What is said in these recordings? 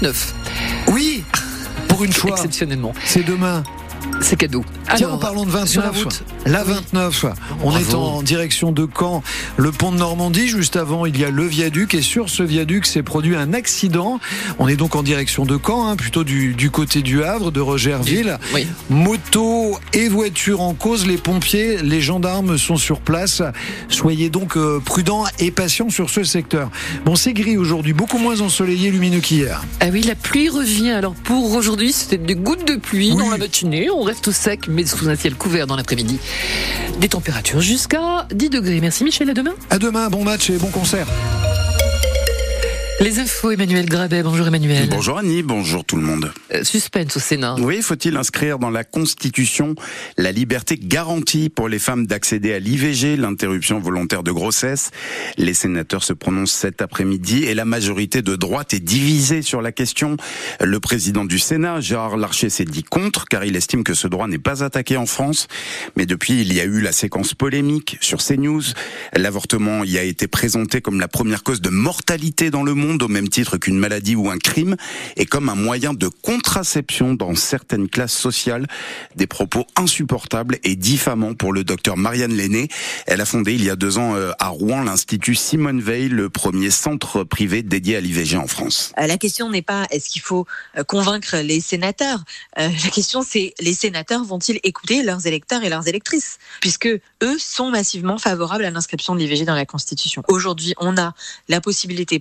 29. Oui, pour une fois. Exceptionnellement. C'est demain. C'est cadeau. Tiens, en parlant de 29, sur la route. La 29, on Bravo. est en direction de Caen, le pont de Normandie. Juste avant, il y a le viaduc et sur ce viaduc s'est produit un accident. On est donc en direction de Caen, hein, plutôt du, du côté du Havre, de Rogerville. Oui. Moto et voiture en cause, les pompiers, les gendarmes sont sur place. Soyez donc euh, prudents et patients sur ce secteur. Bon, c'est gris aujourd'hui, beaucoup moins ensoleillé, lumineux qu'hier. Ah oui, la pluie revient. Alors pour aujourd'hui, c'était des gouttes de pluie Oui. dans la matinée. On reste au sec, mais sous un ciel couvert dans l'après-midi. Des températures jusqu'à 10 degrés. Merci Michel, à demain. À demain, bon match et bon concert. Les infos, Emmanuel Grabet. Bonjour Emmanuel. Bonjour Annie, bonjour tout le monde. Euh, suspense au Sénat. Oui, faut-il inscrire dans la Constitution la liberté garantie pour les femmes d'accéder à l'IVG, l'interruption volontaire de grossesse? Les sénateurs se prononcent cet après-midi et la majorité de droite est divisée sur la question. Le président du Sénat, Gérard Larcher, s'est dit contre car il estime que ce droit n'est pas attaqué en France. Mais depuis, il y a eu la séquence polémique sur CNews. L'avortement y a été présenté comme la première cause de mortalité dans le monde au même titre qu'une maladie ou un crime et comme un moyen de contraception dans certaines classes sociales. Des propos insupportables et diffamants pour le docteur Marianne Lenné. Elle a fondé il y a deux ans euh, à Rouen l'Institut Simone Veil, le premier centre privé dédié à l'IVG en France. Euh, La question n'est pas est-ce qu'il faut euh, convaincre les sénateurs? La question c'est les sénateurs vont-ils écouter leurs électeurs et leurs électrices? Puisque eux sont massivement favorables à l'inscription de l'IVG dans la Constitution. Aujourd'hui, on a la possibilité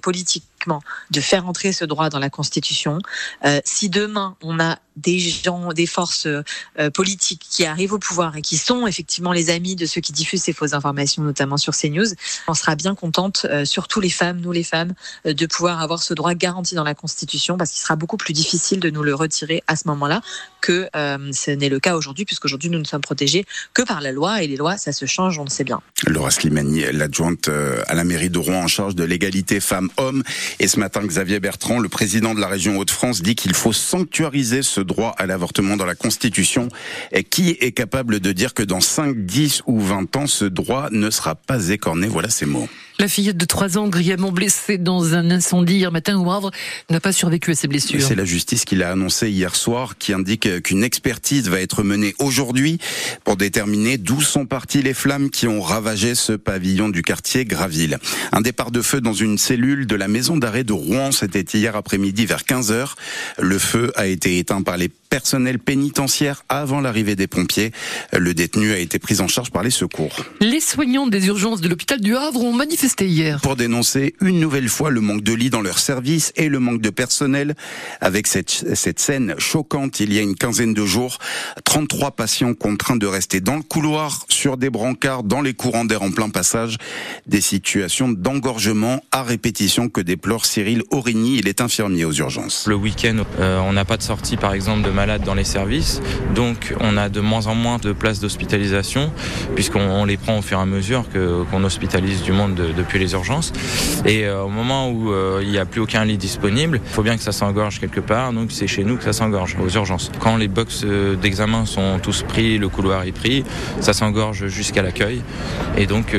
de faire entrer ce droit dans la Constitution. Euh, si demain on a des gens, des forces euh, politiques qui arrivent au pouvoir et qui sont effectivement les amis de ceux qui diffusent ces fausses informations, notamment sur CNews, on sera bien contente, euh, surtout les femmes, nous les femmes, de pouvoir avoir ce droit garanti dans la Constitution, parce qu'il sera beaucoup plus difficile de nous le retirer à ce moment-là que ce n'est le cas aujourd'hui, puisqu'aujourd'hui nous ne sommes protégés que par la loi, et les lois, ça se change, on le sait bien. Laura Slimani, l'adjointe à la mairie de Rouen en charge de l'égalité femmes-hommes. Et ce matin, Xavier Bertrand, le président de la région Hauts-de-France, dit qu'il faut sanctuariser ce droit à l'avortement dans la Constitution. Et qui est capable de dire que dans 5, 10 ou 20 ans, ce droit ne sera pas écorné? Voilà ces mots. La fillette de 3 ans, grièvement blessée dans un incendie hier matin au Havre, n'a pas survécu à ses blessures. C'est la justice qui l'a annoncé hier soir, qui indique qu'une expertise va être menée aujourd'hui pour déterminer d'où sont parties les flammes qui ont ravagé ce pavillon du quartier Graville. Un départ de feu dans une cellule de la maison d'arrêt de Rouen, c'était hier après-midi vers 15h. Le feu a été éteint par les personnels pénitentiaires avant l'arrivée des pompiers. Le détenu a été pris en charge par les secours. Les soignants des urgences de l'hôpital du Havre ont manifesté hier. pour dénoncer une nouvelle fois le manque de lits dans leur service et le manque de personnel. Avec cette, cette scène choquante, il y a une quinzaine de jours, 33 patients contraints de rester dans le couloir, sur des brancards, dans les courants d'air en plein passage. Des situations d'engorgement à répétition que déplore Cyril Aurigny, il est infirmier aux urgences. Le week-end, euh, on n'a pas de sortie, par exemple, de malades dans les services. Donc, on a de moins en moins de places d'hospitalisation, puisqu'on on les prend au fur et à mesure que- qu'on hospitalise du monde de- depuis les urgences. Et euh, au moment où euh, il n'y a plus aucun lit disponible, il faut bien que ça s'engorge quelque part. Donc, c'est chez nous que ça s'engorge, aux urgences. Quand les box euh, d'examen sont tous pris, le couloir est pris, ça s'engorge jusqu'à l'accueil. Et donc,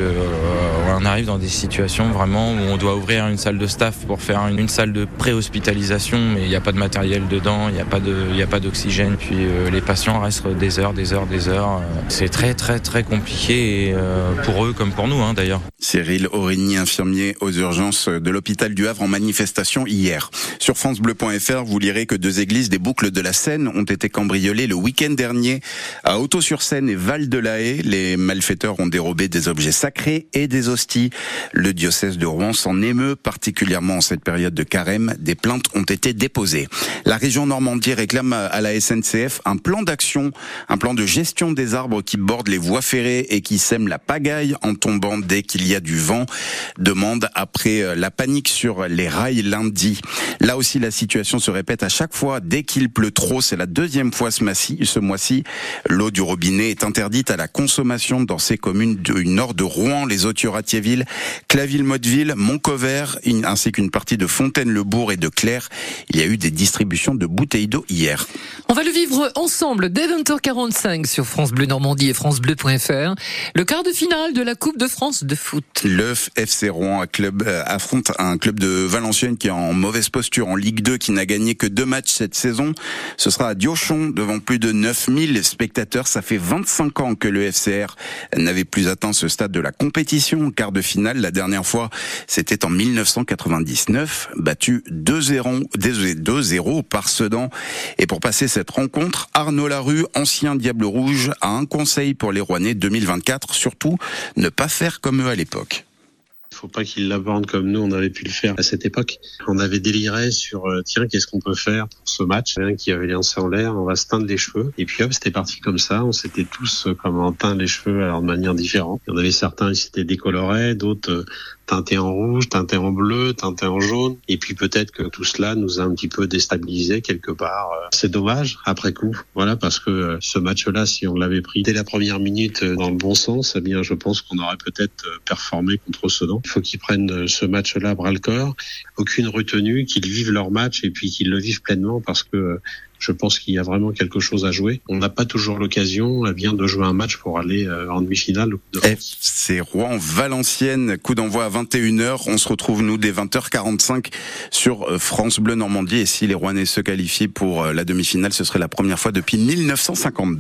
on arrive dans des situations vraiment où on doit ouvrir une salle de staff pour faire une, salle de pré-hospitalisation, mais il n'y a pas de matériel dedans, il n'y a pas d'oxygène. Puis les patients restent des heures, des heures, des heures. C'est très, très, très compliqué pour eux comme pour nous, hein, d'ailleurs. Cyril Aurigny, infirmier aux urgences de l'hôpital du Havre en manifestation hier. Sur francebleu.fr, vous lirez que deux églises des boucles de la Seine ont été cambriolées le week-end dernier à Auto-sur-Seine et Val-de-la-Haye. Les malfaiteurs ont dérobé des objets sacrés et des hosties. Le diocèse de Rouen s'en émeut particulièrement en cette période de carême. Des plaintes ont été déposées. La région Normandie réclame à la SNCF un plan d'action, un plan de gestion des arbres qui bordent les voies ferrées et qui sèment la pagaille en tombant dès qu'il y a du vent. Demande après euh, la panique sur les rails lundi. Là aussi, la situation se répète à chaque fois. Dès qu'il pleut trop, c'est la deuxième fois ce mois-ci. Ce mois-ci, l'eau du robinet est interdite à la consommation dans ces communes du nord de Rouen, les Authieux-Ratiéville, Claville-Motteville, Montcover, in- ainsi qu'une partie de Fontaine-le-Bourg et de Claire. Il y a eu des distributions de bouteilles d'eau hier. On va le vivre ensemble dès 20h45 sur France Bleu Normandie et francebleu.fr. Le quart de finale de la Coupe de France de foot. Le 19, FC Rouen club, euh, affronte un club de Valenciennes qui est en mauvaise posture en Ligue 2, qui n'a gagné que deux matchs cette saison. Ce sera à Diochon, devant plus de 9000 spectateurs. Ça fait 25 ans que le FCR n'avait plus atteint ce stade de la compétition. Quart de finale, la dernière fois, c'était en 1999, battu 2-0 par Sedan. Et pour passer cette rencontre, Arnaud Larue, ancien Diable Rouge, a un conseil pour les Rouennais 2024, surtout ne pas faire comme eux à l'époque. Faut pas qu'ils l'abordent comme nous, on avait pu le faire à cette époque. On avait déliré sur, euh, tiens, qu'est-ce qu'on peut faire pour ce match? Rien qui avait lancé en l'air, on va se teindre les cheveux. Et puis hop, c'était parti comme ça. On s'était tous euh, comme en teint les cheveux, alors de manière différente. Il y en avait certains, ils s'étaient décolorés, d'autres euh, teinté en rouge, teinté en bleu, teinté en jaune. Et puis peut-être que tout cela nous a un petit peu déstabilisé quelque part. Euh, c'est dommage après coup, voilà, parce que euh, ce match-là, si on l'avait pris dès la première minute euh, dans le bon sens, eh bien, je pense qu'on aurait peut-être performé contre Sedan. Il faut qu'ils prennent ce match-là bras le corps, aucune retenue, qu'ils vivent leur match et puis qu'ils le vivent pleinement parce que je pense qu'il y a vraiment quelque chose à jouer. On n'a pas toujours l'occasion eh bien de jouer un match pour aller euh, en demi-finale. C'est Rouen-Valenciennes, coup d'envoi à 21h. On se retrouve nous dès 20h45 sur euh, France Bleu Normandie. Et si les Rouennais se qualifient pour euh, la demi-finale, ce serait la première fois depuis 1952.